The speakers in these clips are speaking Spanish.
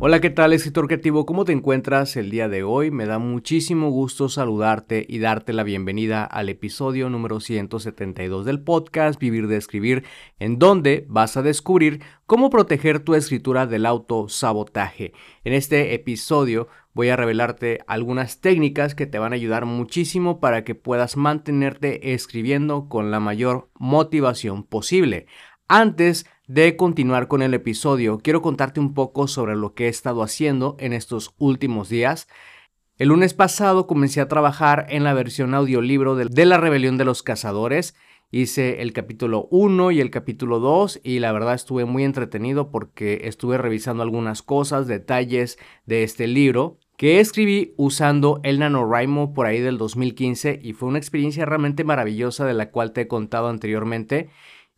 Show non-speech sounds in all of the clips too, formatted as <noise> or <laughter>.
Hola, ¿qué tal escritor creativo? ¿Cómo te encuentras el día de hoy? Me da muchísimo gusto saludarte y darte la bienvenida al episodio número 172 del podcast Vivir de Escribir, en donde vas a descubrir cómo proteger tu escritura del autosabotaje. En este episodio voy a revelarte algunas técnicas que te van a ayudar muchísimo para que puedas mantenerte escribiendo con la mayor motivación posible. Antes de continuar con el episodio, quiero contarte un poco sobre lo que he estado haciendo en estos últimos días. El lunes pasado comencé a trabajar en la versión audiolibro de, La Rebelión de los Cazadores. Hice el capítulo 1 y el capítulo 2 y la verdad estuve muy entretenido porque estuve revisando algunas cosas, detalles de este libro que escribí usando el NaNoWriMo por ahí del 2015 y fue una experiencia realmente maravillosa de la cual te he contado anteriormente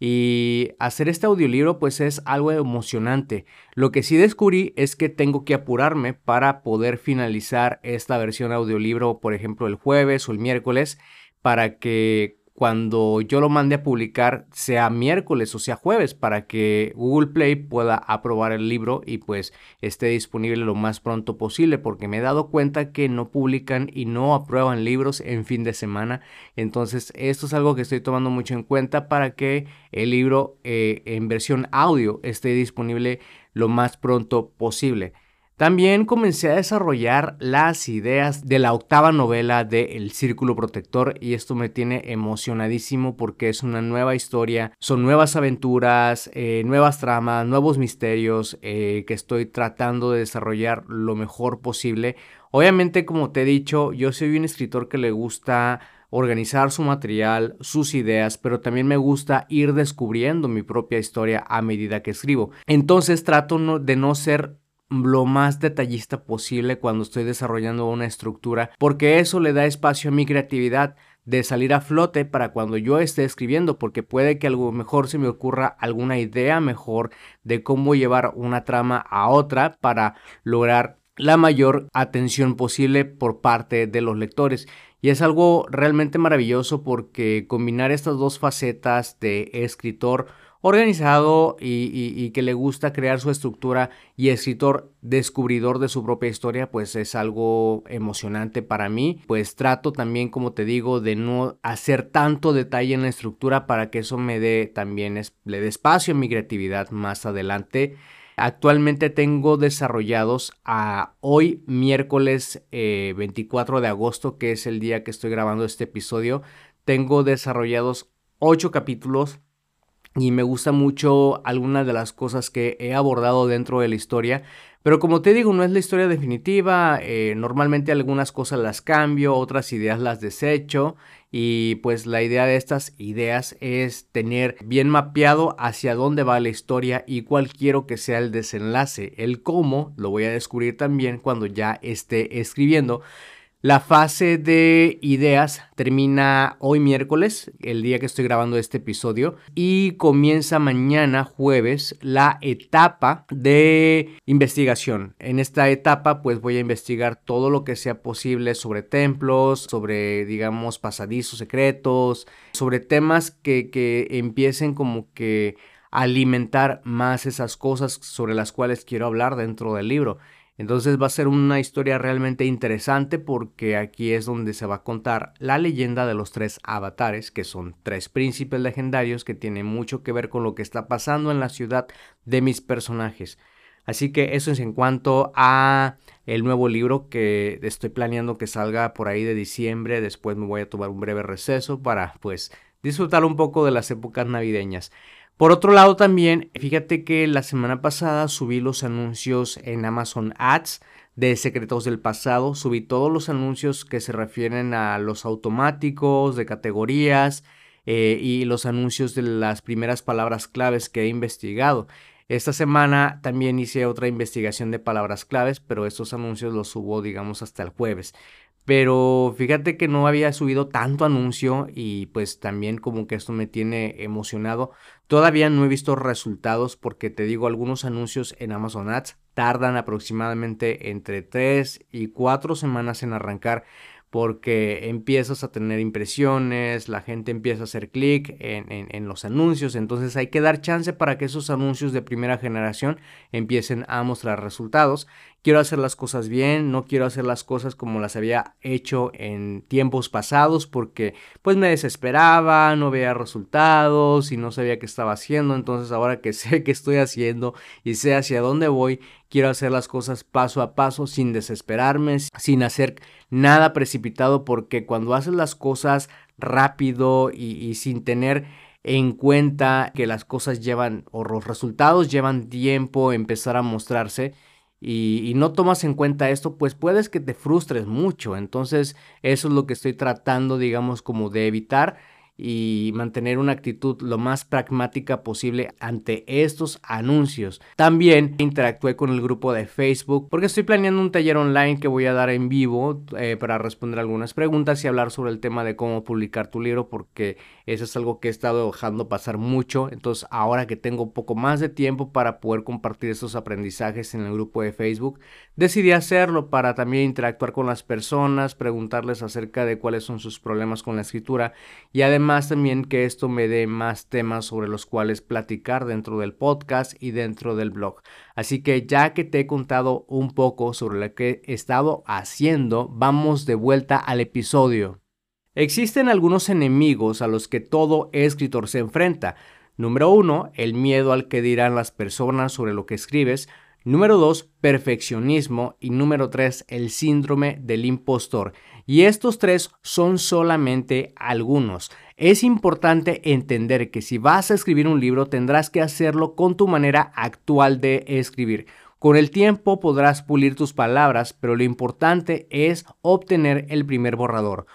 y hacer este audiolibro pues es algo emocionante. Lo que sí descubrí es que tengo que apurarme para poder finalizar esta versión audiolibro, por ejemplo, el jueves o el miércoles, para que cuando yo lo mande a publicar sea miércoles o sea jueves para que Google Play pueda aprobar el libro y pues esté disponible lo más pronto posible porque me he dado cuenta que no publican y no aprueban libros en fin de semana entonces esto es algo que estoy tomando mucho en cuenta para que el libro eh, en versión audio esté disponible lo más pronto posible. También comencé a desarrollar las ideas de la octava novela de El Círculo Protector y esto me tiene emocionadísimo porque es una nueva historia, son nuevas aventuras, eh, nuevas tramas, nuevos misterios eh, que estoy tratando de desarrollar lo mejor posible. Obviamente, como te he dicho, yo soy un escritor que le gusta organizar su material, sus ideas, pero también me gusta ir descubriendo mi propia historia a medida que escribo. Entonces trato de no ser lo más detallista posible cuando estoy desarrollando una estructura, porque eso le da espacio a mi creatividad de salir a flote para cuando yo esté escribiendo, porque puede que algo mejor se me ocurra alguna idea mejor de cómo llevar una trama a otra para lograr la mayor atención posible por parte de los lectores. Y es algo realmente maravilloso porque combinar estas dos facetas de escritor organizado y, que le gusta crear su estructura y escritor descubridor de su propia historia, pues es algo emocionante para mí. Pues trato también, como te digo, de no hacer tanto detalle en la estructura para que eso me dé también, le dé espacio a mi creatividad más adelante. Actualmente tengo desarrollados a hoy miércoles 24 eh, de agosto, que es el día que estoy grabando este episodio. Tengo desarrollados 8 capítulos y me gusta mucho algunas de las cosas que he abordado dentro de la historia. Pero como te digo, no es la historia definitiva, eh, normalmente algunas cosas las cambio, otras ideas las desecho y pues la idea de estas ideas es tener bien mapeado hacia dónde va la historia y cuál quiero que sea el desenlace. El cómo lo voy a descubrir también cuando ya esté escribiendo. La fase de ideas termina hoy miércoles, el día que estoy grabando este episodio, y comienza mañana jueves la etapa de investigación. En esta etapa pues voy a investigar todo lo que sea posible sobre templos, sobre digamos pasadizos secretos, sobre temas que, que empiecen como que alimentar más esas cosas sobre las cuales quiero hablar dentro del libro. Entonces va a ser una historia realmente interesante porque aquí es donde se va a contar la leyenda de los tres avatares, que son tres príncipes legendarios que tienen mucho que ver con lo que está pasando en la ciudad de mis personajes. Así que eso es en cuanto a el nuevo libro que estoy planeando que salga por ahí de diciembre. Después me voy a tomar un breve receso para pues disfrutar un poco de las épocas navideñas. Por otro lado también, fíjate que la semana pasada subí los anuncios en Amazon Ads de secretos del pasado, subí todos los anuncios que se refieren a los automáticos, de categorías eh, y los anuncios de las primeras palabras claves que he investigado. Esta semana también hice otra investigación de palabras claves, pero estos anuncios los subo, digamos, hasta el jueves. Pero fíjate que no había subido tanto anuncio y pues también como que esto me tiene emocionado. Todavía no he visto resultados porque te digo, algunos anuncios en Amazon Ads tardan aproximadamente entre 3 y 4 semanas en arrancar porque empiezas a tener impresiones, la gente empieza a hacer clic en, los anuncios, entonces hay que dar chance para que esos anuncios de primera generación empiecen a mostrar resultados. Quiero hacer las cosas bien, no quiero hacer las cosas como las había hecho en tiempos pasados porque pues me desesperaba, no veía resultados y no sabía qué estaba haciendo, entonces ahora que <laughs> sé qué estoy haciendo y sé hacia dónde voy, quiero hacer las cosas paso a paso sin desesperarme, sin hacer nada precipitado porque cuando haces las cosas rápido y, sin tener en cuenta que las cosas llevan o los resultados llevan tiempo empezar a mostrarse y, no tomas en cuenta esto, pues puedes que te frustres mucho. Entonces eso es lo que estoy tratando, digamos, como de evitar y mantener una actitud lo más pragmática posible ante estos anuncios. También interactué con el grupo de Facebook porque estoy planeando un taller online que voy a dar en vivo eh, para responder algunas preguntas y hablar sobre el tema de cómo publicar tu libro porque eso es algo que he estado dejando pasar mucho. Entonces ahora que tengo un poco más de tiempo para poder compartir estos aprendizajes en el grupo de Facebook, decidí hacerlo para también interactuar con las personas, preguntarles acerca de cuáles son sus problemas con la escritura y además también que esto me dé más temas sobre los cuales platicar dentro del podcast y dentro del blog. Así que ya que te he contado un poco sobre lo que he estado haciendo, vamos de vuelta al episodio. Existen algunos enemigos a los que todo escritor se enfrenta. Número uno, el miedo al que dirán las personas sobre lo que escribes. Número 2, perfeccionismo. Y número 3, el síndrome del impostor. Y estos tres son solamente algunos. Es importante entender que si vas a escribir un libro tendrás que hacerlo con tu manera actual de escribir. Con el tiempo podrás pulir tus palabras, pero lo importante es obtener el primer borrador.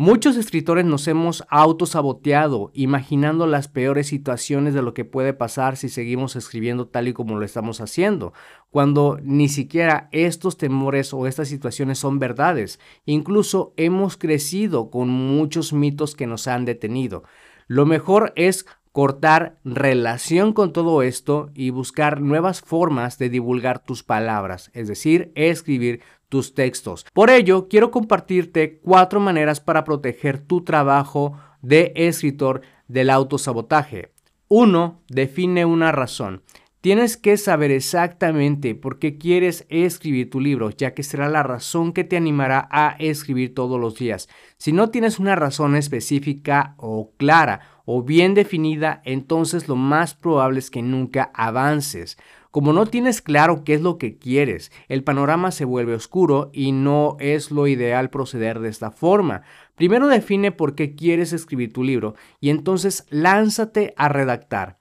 Muchos escritores nos hemos autosaboteado imaginando las peores situaciones de lo que puede pasar si seguimos escribiendo tal y como lo estamos haciendo, cuando ni siquiera estos temores o estas situaciones son verdades. Incluso hemos crecido con muchos mitos que nos han detenido. Lo mejor es cortar relación con todo esto y buscar nuevas formas de divulgar tus palabras, es decir, escribir tus textos. Por ello, quiero compartirte cuatro maneras para proteger tu trabajo de escritor del autosabotaje. 1. Define una razón. Tienes que saber exactamente por qué quieres escribir tu libro, ya que será la razón que te animará a escribir todos los días. Si no tienes una razón específica o clara o bien definida, entonces lo más probable es que nunca avances. Como no tienes claro qué es lo que quieres, el panorama se vuelve oscuro y no es lo ideal proceder de esta forma. Primero define por qué quieres escribir tu libro y entonces lánzate a redactar.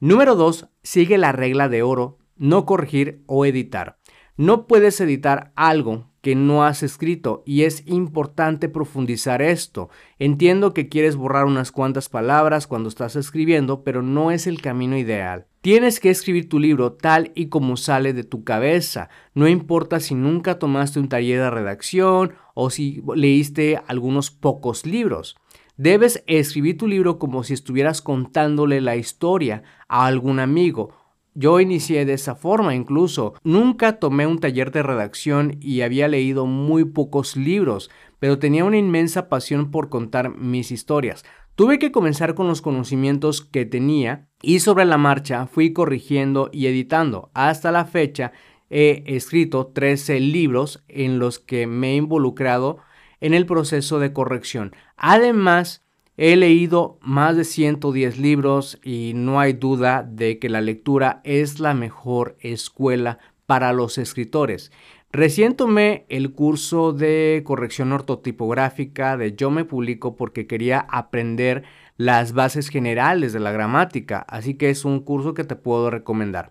Número 2. Sigue la regla de oro, no corregir o editar. No puedes editar algo que no has escrito y es importante profundizar esto. Entiendo que quieres borrar unas cuantas palabras cuando estás escribiendo, pero no es el camino ideal. Tienes que escribir tu libro tal y como sale de tu cabeza. No importa si nunca tomaste un taller de redacción o si leíste algunos pocos libros. Debes escribir tu libro como si estuvieras contándole la historia a algún amigo. Yo inicié de esa forma incluso. Nunca tomé un taller de redacción y había leído muy pocos libros, pero tenía una inmensa pasión por contar mis historias. Tuve que comenzar con los conocimientos que tenía y sobre la marcha fui corrigiendo y editando. Hasta la fecha he escrito 13 libros en los que me he involucrado en el proceso de corrección. Además, he leído más de 110 libros y no hay duda de que la lectura es la mejor escuela para los escritores. Recién tomé el curso de corrección ortotipográfica de Yo me publico porque quería aprender las bases generales de la gramática, así que es un curso que te puedo recomendar.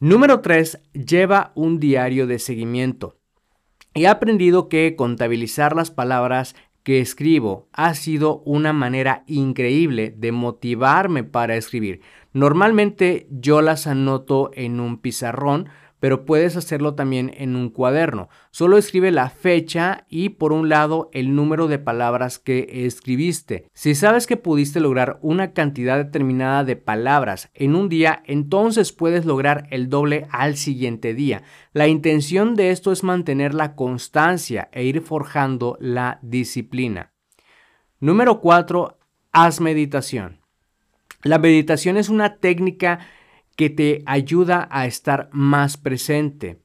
Número 3. Lleva un diario de seguimiento. He aprendido que contabilizar las palabras que escribo ha sido una manera increíble de motivarme para escribir. Normalmente yo las anoto en un pizarrón, pero puedes hacerlo también en un cuaderno. Solo escribe la fecha y por un lado el número de palabras que escribiste. Si sabes que pudiste lograr una cantidad determinada de palabras en un día, entonces puedes lograr el doble al siguiente día. La intención de esto es mantener la constancia e ir forjando la disciplina. Número 4. Haz meditación. La meditación es una técnica que te ayuda a estar más presente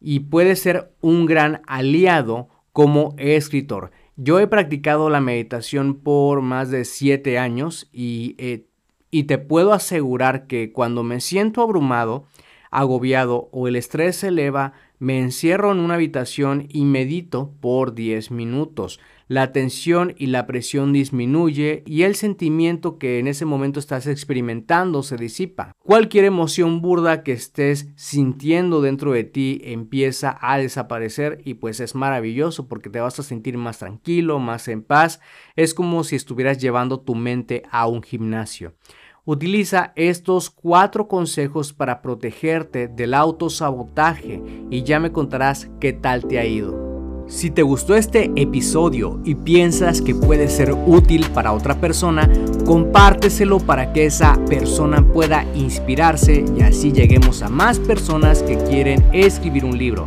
y puede ser un gran aliado como escritor. Yo he practicado la meditación por más de siete años y, eh, y te puedo asegurar que cuando me siento abrumado, agobiado o el estrés se eleva, me encierro en una habitación y medito por 10 minutos la tensión y la presión disminuye y el sentimiento que en ese momento estás experimentando se disipa. Cualquier emoción burda que estés sintiendo dentro de ti empieza a desaparecer y pues es maravilloso porque te vas a sentir más tranquilo, más en paz. Es como si estuvieras llevando tu mente a un gimnasio. Utiliza estos cuatro consejos para protegerte del autosabotaje y ya me contarás qué tal te ha ido. Si te gustó este episodio y piensas que puede ser útil para otra persona, compárteselo para que esa persona pueda inspirarse y así lleguemos a más personas que quieren escribir un libro.